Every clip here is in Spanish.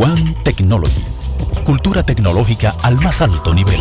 One Technology. Cultura tecnológica al más alto nivel.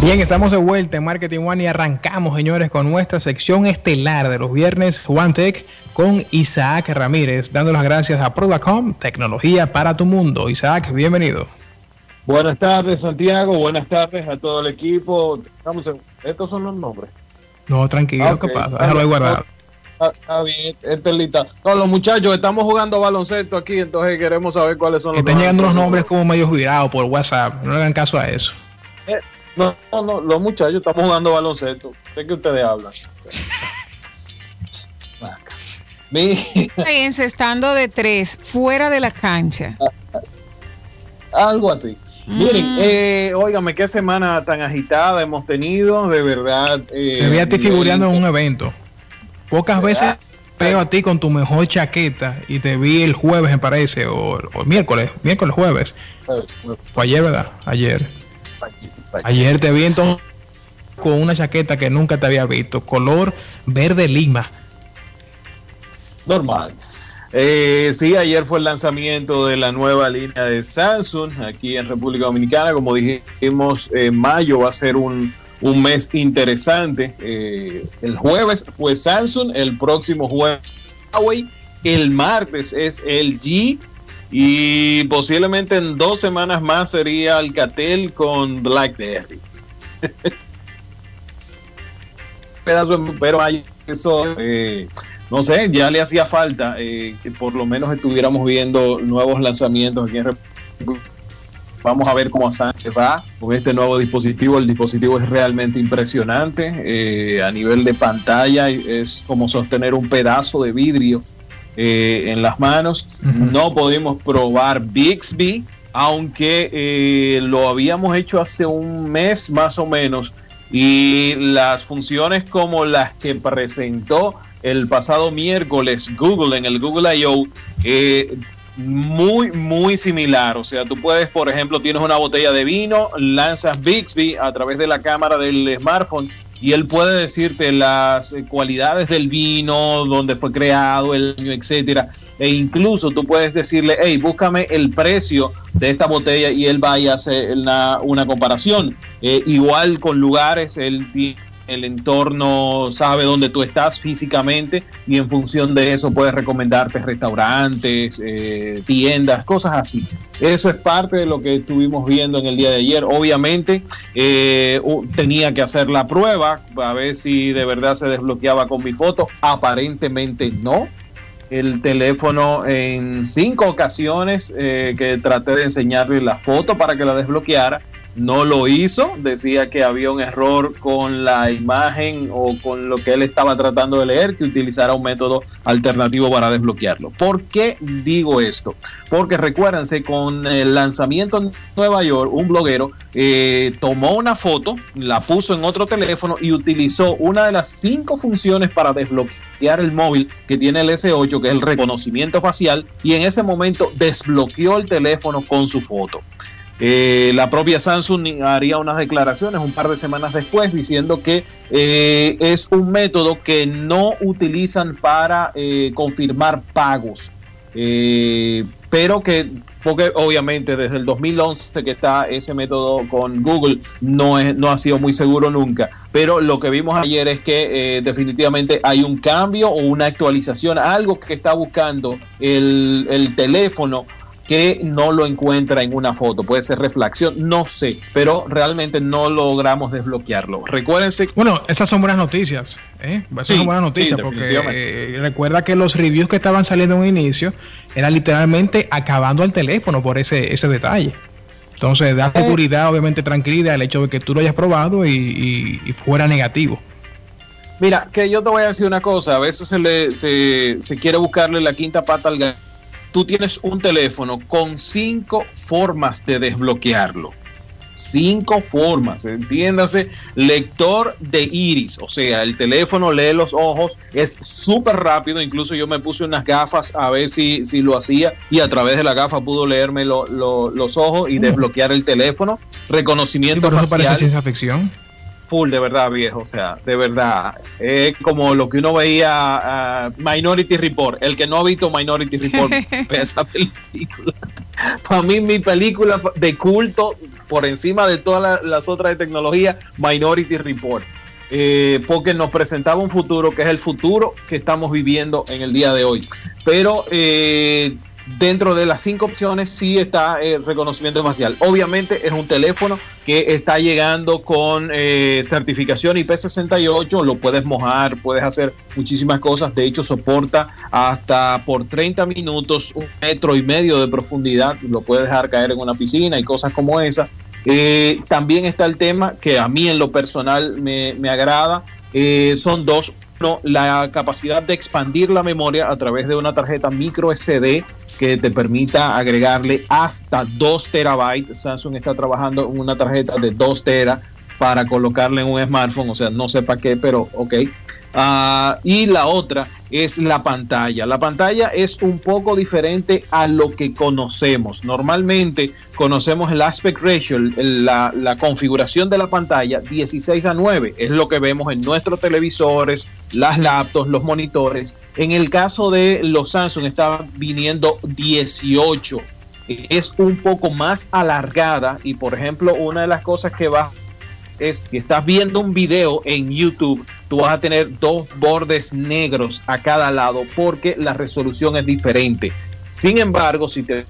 Bien, estamos de vuelta en Marketing One y arrancamos, señores, con nuestra sección estelar de los viernes One Tech con Isaac Ramírez, dando las gracias a Prodacom, tecnología para tu mundo. Isaac, bienvenido. Buenas tardes, Santiago. Buenas tardes a todo el equipo. Estamos Estos son los nombres. No, tranquilo, ¿qué pasa? Déjalo ahí guardado. Está bien, este lista. No, los muchachos, estamos jugando baloncesto aquí, entonces queremos saber cuáles son los Están llegando los nombres como medio virados por WhatsApp. No le hagan caso a eso. Eh, no, no, no, los muchachos estamos jugando baloncesto. ¿De qué ustedes hablan? Encestando de tres, fuera de la cancha. Algo así. Miren, mm. eh, óigame, qué semana tan agitada hemos tenido, de verdad. Eh, Te vi a ti figureando en un evento. Pocas veces veo a ti con tu mejor chaqueta y te vi el jueves, me parece, o, o miércoles, miércoles, jueves. Fue ayer, ¿verdad? Ayer. Ayer te vi entonces con una chaqueta que nunca te había visto, color verde lima. Normal. Eh, sí, ayer fue el lanzamiento de la nueva línea de Samsung aquí en República Dominicana. Como dijimos, eh, mayo va a ser un, mes interesante. Eh, el jueves fue Samsung, el próximo jueves Huawei, el martes es el G y posiblemente en dos semanas más sería Alcatel con Blackberry. pero hay eso, eh, no sé, ya le hacía falta eh, que por lo menos estuviéramos viendo nuevos lanzamientos aquí en Vamos a ver cómo va con este nuevo dispositivo. El dispositivo es realmente impresionante. Eh, a nivel de pantalla es como sostener un pedazo de vidrio eh, en las manos. No pudimos probar Bixby, aunque eh, lo habíamos hecho hace un mes más o menos. Y las funciones como las que presentó el pasado miércoles Google en el Google I.O. Eh, muy, muy similar. O sea, tú puedes, por ejemplo, tienes una botella de vino, lanzas Bixby a través de la cámara del smartphone y él puede decirte las eh, cualidades del vino, dónde fue creado, el año, etcétera. E incluso tú puedes decirle, hey, búscame el precio de esta botella y él va y hace una, comparación. Eh, igual con lugares, él tiene el entorno sabe dónde tú estás físicamente y en función de eso puedes recomendarte restaurantes, eh, tiendas, cosas así. Eso es parte de lo que estuvimos viendo en el día de ayer. Obviamente eh, tenía que hacer la prueba a ver si de verdad se desbloqueaba con mi foto. Aparentemente no. El teléfono en cinco ocasiones eh, que traté de enseñarle la foto para que la desbloqueara no lo hizo, decía que había un error con la imagen o con lo que él estaba tratando de leer, que utilizara un método alternativo para desbloquearlo. ¿Por qué digo esto? Porque recuérdense, con el lanzamiento en Nueva York, un bloguero eh, tomó una foto, la puso en otro teléfono y utilizó una de las cinco funciones para desbloquear el móvil que tiene el S8, que es el reconocimiento facial, y en ese momento desbloqueó el teléfono con su foto. Eh, la propia Samsung haría unas declaraciones un par de semanas después diciendo que eh, es un método que no utilizan para eh, confirmar pagos, pero que, porque obviamente desde el 2011 que está ese método con Google, no, es, no ha sido muy seguro nunca, pero lo que vimos ayer es que definitivamente hay un cambio o una actualización, algo que está buscando el teléfono que no lo encuentra en una foto. Puede ser reflexión, no sé, pero realmente no logramos desbloquearlo. Recuérdense. Bueno, esas son buenas noticias. ¿eh? Esas son buenas noticias porque eh, recuerda que los reviews que estaban saliendo en un inicio era literalmente acabando el teléfono por ese, ese detalle. Entonces da eh. seguridad, obviamente tranquilidad el hecho de que tú lo hayas probado y, fuera negativo. Mira, que yo te voy a decir una cosa, a veces se, le, se, se quiere buscarle la quinta pata al gato tú tienes un teléfono con cinco formas de desbloquearlo. Cinco formas, entiéndase, lector de iris, o sea, el teléfono lee los ojos, es súper rápido, incluso yo me puse unas gafas a ver si, si lo hacía y a través de la gafa pudo leerme los ojos y mm. desbloquear el teléfono, reconocimiento ¿Y eso parece ciencia ficción? Full, de verdad, viejo. O sea, de verdad. Es como lo que uno veía uh, Minority Report. El que no ha visto Minority Report esa película. Para mí, mi película de culto, por encima de todas las otras de tecnología, Minority Report. Eh, porque nos presentaba un futuro que es el futuro que estamos viviendo en el día de hoy. Pero eh, dentro de las cinco opciones sí está el reconocimiento facial. Obviamente es un teléfono que está llegando con eh, certificación IP68, lo puedes mojar, puedes hacer muchísimas cosas. De hecho, soporta hasta por 30 minutos un metro y medio de profundidad. Lo puedes dejar caer en una piscina y cosas como esa. Eh, también está el tema que a mí en lo personal me, agrada. Eh, son dos. Uno, la capacidad de expandir la memoria a través de una tarjeta micro SD que te permita agregarle hasta 2 terabytes. Samsung está trabajando en una tarjeta de 2 tera para colocarle en un smartphone, o sea, no sé para qué, pero ok. Uh, y la otra es la pantalla. La pantalla es un poco diferente a lo que conocemos. Normalmente conocemos el aspect ratio, la, configuración de la pantalla 16 a 9. Es lo que vemos en nuestros televisores, las laptops, los monitores. En el caso de los Samsung está viniendo 18. Es un poco más alargada y por ejemplo una de las cosas que va es que estás viendo un video en YouTube, tú vas a tener dos bordes negros a cada lado porque la resolución es diferente. Sin embargo, si te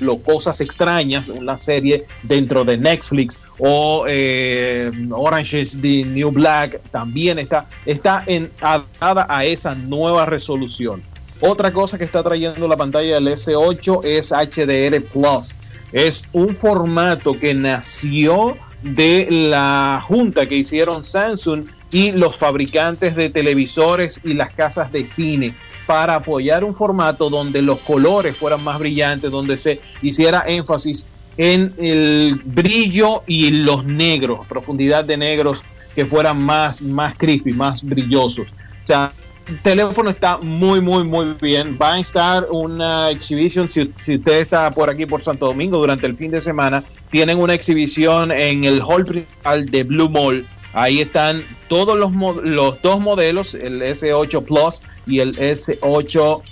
lo cosas extrañas, una serie dentro de Netflix o eh, Orange is the New Black, también está, está en, adaptada a esa nueva resolución. Otra cosa que está trayendo la pantalla del S8 es HDR Plus. Es un formato que nació de la junta que hicieron Samsung y los fabricantes de televisores y las casas de cine para apoyar un formato donde los colores fueran más brillantes, donde se hiciera énfasis en el brillo y los negros, profundidad de negros que fueran más, más crispy, más brillosos. O sea, el teléfono está muy, muy, muy bien. Va a estar una exhibición, si, si, usted está por aquí, por Santo Domingo, durante el fin de semana, tienen una exhibición en el hall principal de Blue Mall. Ahí están todos los, los dos modelos, el S8 Plus y el S8,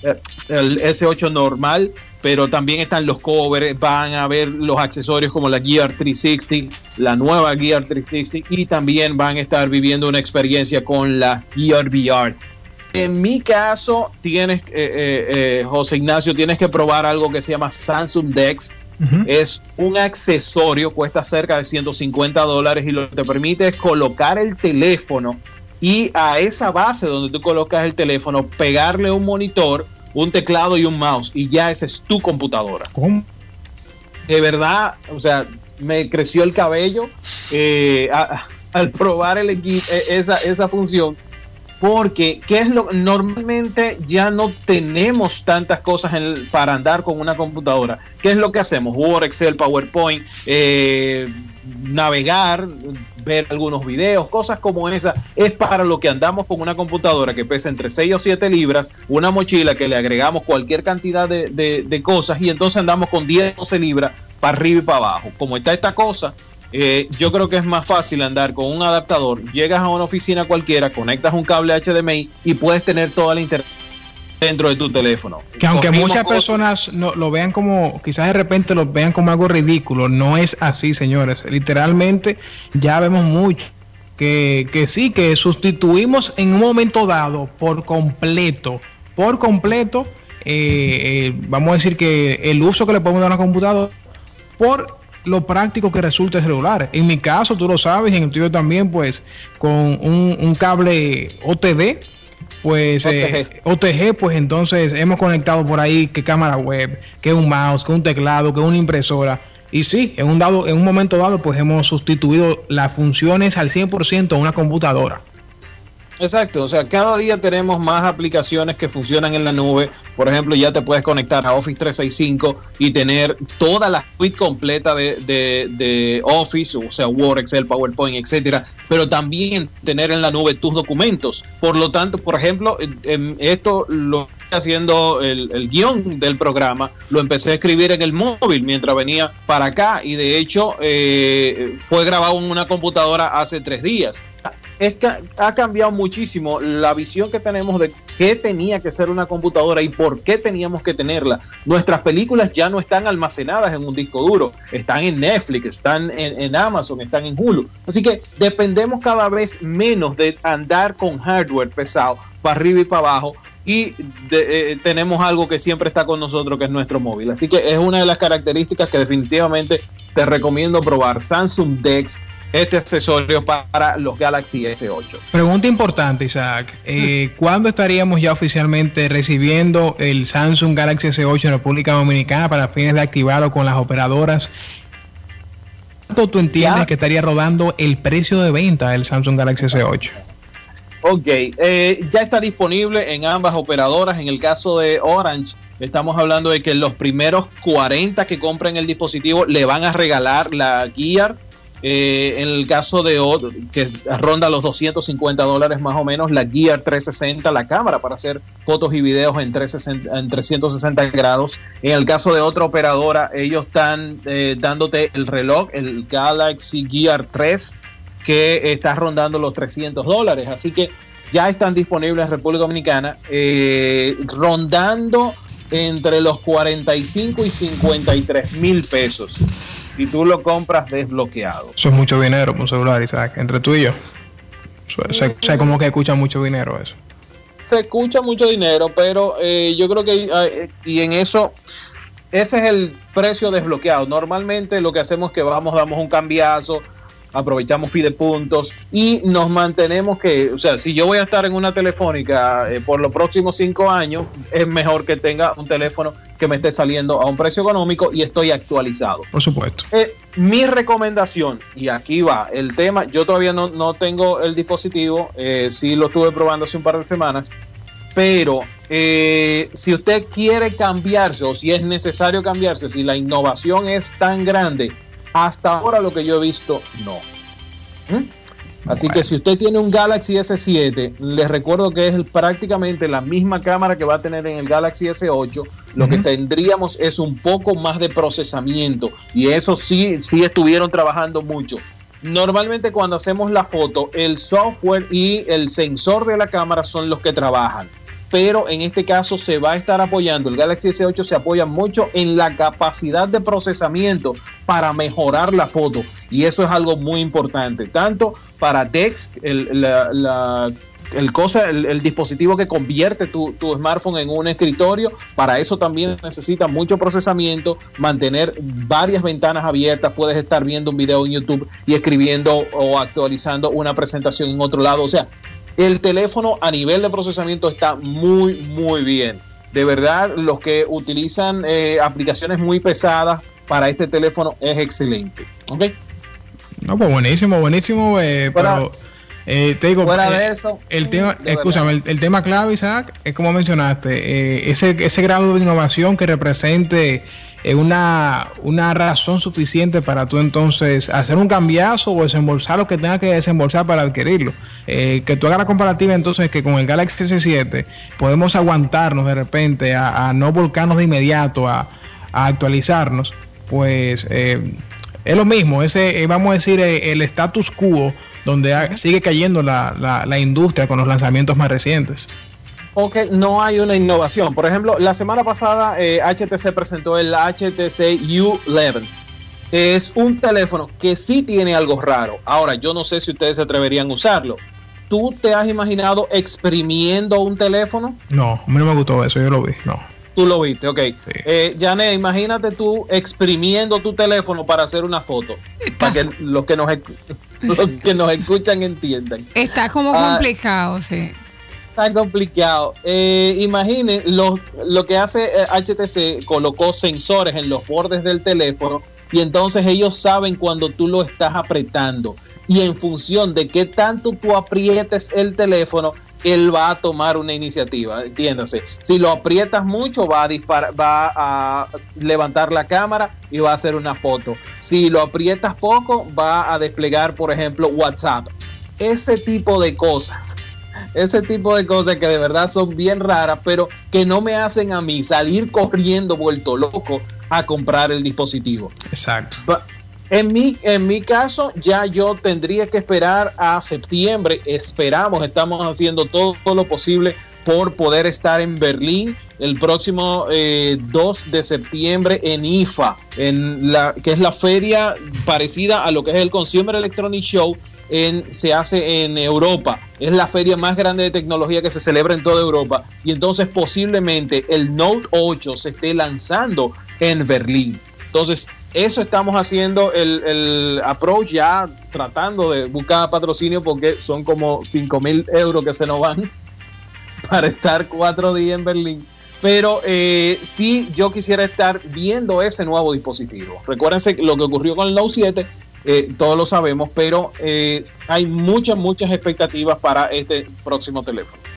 el S8 normal, pero también están los covers, van a ver los accesorios como la Gear 360, la nueva Gear 360 y también van a estar viviendo una experiencia con las Gear VR. En mi caso, tienes, eh, eh, eh, José Ignacio, tienes que probar algo que se llama Samsung Dex. Uh -huh. Es un accesorio, cuesta cerca de 150 dólares y lo que te permite es colocar el teléfono y a esa base donde tú colocas el teléfono, pegarle un monitor, un teclado y un mouse y ya esa es tu computadora. ¿Cómo? De verdad, o sea, me creció el cabello eh, a, al probar el equipo, esa, esa función porque ¿qué es lo normalmente ya no tenemos tantas cosas para andar con una computadora qué es lo que hacemos Word Excel PowerPoint eh, navegar ver algunos videos cosas como esa. Es para lo que andamos con una computadora que pesa entre 6 o 7 libras una mochila que le agregamos cualquier cantidad de, de, cosas y entonces andamos con 10 12 libras para arriba y para abajo. Como está esta cosa eh, yo creo que es más fácil andar con un adaptador. Llegas a una oficina cualquiera, conectas un cable HDMI y puedes tener toda la internet dentro de tu teléfono. Que aunque muchas personas no, lo vean como, quizás de repente lo vean como algo ridículo, no es así, señores. Literalmente ya vemos mucho. Que, que sí, que sustituimos en un momento dado por completo, por completo, eh, eh, vamos a decir que el uso que le podemos dar a una computadora por lo práctico que resulta el celular. En mi caso, tú lo sabes, y en el tuyo también, pues, con un, un cable OTD, pues OTG. Eh, OTG, pues entonces hemos conectado por ahí que cámara web, que un mouse, que un teclado, que una impresora. Y sí, en un, dado, en un momento dado, pues hemos sustituido las funciones al 100% a una computadora. Exacto, o sea, cada día tenemos más aplicaciones que funcionan en la nube. Por ejemplo, ya te puedes conectar a Office 365 y tener toda la suite completa de, Office, o sea, Word, Excel, PowerPoint, etcétera, pero también tener en la nube tus documentos. Por lo tanto, por ejemplo, esto lo haciendo el, el, guion del programa, lo empecé a escribir en el móvil mientras venía para acá y de hecho eh, fue grabado en una computadora hace tres días es que ha cambiado muchísimo la visión que tenemos de qué tenía que ser una computadora y por qué teníamos que tenerla. Nuestras películas ya no están almacenadas en un disco duro, están en Netflix, están en, Amazon, están en Hulu. Así que dependemos cada vez menos de andar con hardware pesado para arriba y para abajo y eh, tenemos algo que siempre está con nosotros, que es nuestro móvil. Así que es una de las características que definitivamente te recomiendo probar. Samsung Dex este accesorio para los Galaxy S8. Pregunta importante, Isaac. Eh, ¿Cuándo estaríamos ya oficialmente recibiendo el Samsung Galaxy S8 en República Dominicana para fines de activarlo con las operadoras? ¿Cuánto tú entiendes que estaría rodando el precio de venta del Samsung Galaxy S8? Ok, eh, ya está disponible en ambas operadoras. En el caso de Orange, estamos hablando de que los primeros 40 que compren el dispositivo le van a regalar la Gear eh, en el caso de otro, que ronda los 250 dólares más o menos, la Gear 360, la cámara para hacer fotos y videos en, 360, en 360 grados. En el caso de otra operadora, ellos están eh, dándote el reloj, el Galaxy Gear 3, que está rondando los 300 dólares. Así que ya están disponibles en República Dominicana, eh, rondando entre los 45 y 53 mil pesos y tú lo compras desbloqueado. Eso es mucho dinero por un celular, Isaac, entre tú y yo. Sé, como que escucha mucho dinero eso. Se escucha mucho dinero, pero eh, yo creo que, eh, y en eso, ese es el precio desbloqueado. Normalmente lo que hacemos es que vamos, damos un cambiazo, aprovechamos fide puntos y nos mantenemos que, o sea, si yo voy a estar en una telefónica eh, por los próximos cinco años, es mejor que tenga un teléfono que me esté saliendo a un precio económico y estoy actualizado. Por supuesto. Eh, mi recomendación, y aquí va el tema, yo todavía no, no tengo el dispositivo, eh, sí lo estuve probando hace un par de semanas, pero eh, si usted quiere cambiarse o si es necesario cambiarse, si la innovación es tan grande, hasta ahora lo que yo he visto, no. ¿Mm? Así que si usted tiene un Galaxy S7, les recuerdo que es prácticamente la misma cámara que va a tener en el Galaxy S8. Lo que tendríamos es un poco más de procesamiento y eso sí, sí estuvieron trabajando mucho. Normalmente cuando hacemos la foto, el software y el sensor de la cámara son los que trabajan pero en este caso se va a estar apoyando, el Galaxy S8 se apoya mucho en la capacidad de procesamiento para mejorar la foto y eso es algo muy importante, tanto para Dex, el, el, cosa, el, dispositivo que convierte tu, tu, smartphone en un escritorio, para eso también necesita mucho procesamiento, mantener varias ventanas abiertas, puedes estar viendo un video en YouTube y escribiendo o actualizando una presentación en otro lado, o sea, el teléfono a nivel de procesamiento está muy, muy bien. De verdad, los que utilizan eh, aplicaciones muy pesadas para este teléfono es excelente. ¿Ok? No, pues buenísimo, buenísimo. Eh, pero eh, te digo, fuera de eso, el tema, escúchame, el, tema clave, Isaac, es como mencionaste, ese, ese grado de innovación que represente es una, una razón suficiente para tú entonces hacer un cambiazo o desembolsar lo que tengas que desembolsar para adquirirlo. Eh, que tú hagas la comparativa entonces que con el Galaxy S7 podemos aguantarnos de repente a, no volcarnos de inmediato a, actualizarnos, pues eh, es lo mismo, ese, eh, vamos a decir, el status quo donde sigue cayendo la, la, la industria con los lanzamientos más recientes que no hay una innovación. Por ejemplo, la semana pasada HTC eh, presentó el HTC U11. Es un teléfono que sí tiene algo raro. Ahora, yo no sé si ustedes se atreverían a usarlo. ¿Tú te has imaginado exprimiendo un teléfono? No, a mí no me gustó eso, yo lo vi, no. Tú lo viste, ok. Eh, Janet, imagínate tú exprimiendo tu teléfono para hacer una foto. Para que los que nos, que nos escuchan entiendan. Está como ah, complicado, sí tan complicado. Eh, imaginen lo, lo que hace HTC, eh, colocó sensores en los bordes del teléfono y entonces ellos saben cuando tú lo estás apretando y en función de qué tanto tú aprietes el teléfono, él va a tomar una iniciativa, entiéndase. Si lo aprietas mucho, va a disparar, va a levantar la cámara y va a hacer una foto. Si lo aprietas poco, va a desplegar, por ejemplo, WhatsApp. Ese tipo de cosas ese tipo de cosas que de verdad son bien raras, pero que no me hacen a mí salir corriendo vuelto loco a comprar el dispositivo. Exacto. En mi, en mi caso, ya yo tendría que esperar a septiembre. Esperamos, estamos haciendo todo, lo posible por poder estar en Berlín el próximo 2 eh, de septiembre en IFA, en la, que es la feria parecida a lo que es el Consumer Electronic Show, se hace en Europa. Es la feria más grande de tecnología que se celebra en toda Europa. Y entonces posiblemente el Note 8 se esté lanzando en Berlín. Entonces, eso estamos haciendo el, approach ya tratando de buscar patrocinio porque son como 5 mil euros que se nos van para estar cuatro días en Berlín. Pero eh, sí, yo quisiera estar viendo ese nuevo dispositivo. Recuérdense lo que ocurrió con el Note 7, eh, todos lo sabemos, pero eh, hay muchas, muchas expectativas para este próximo teléfono.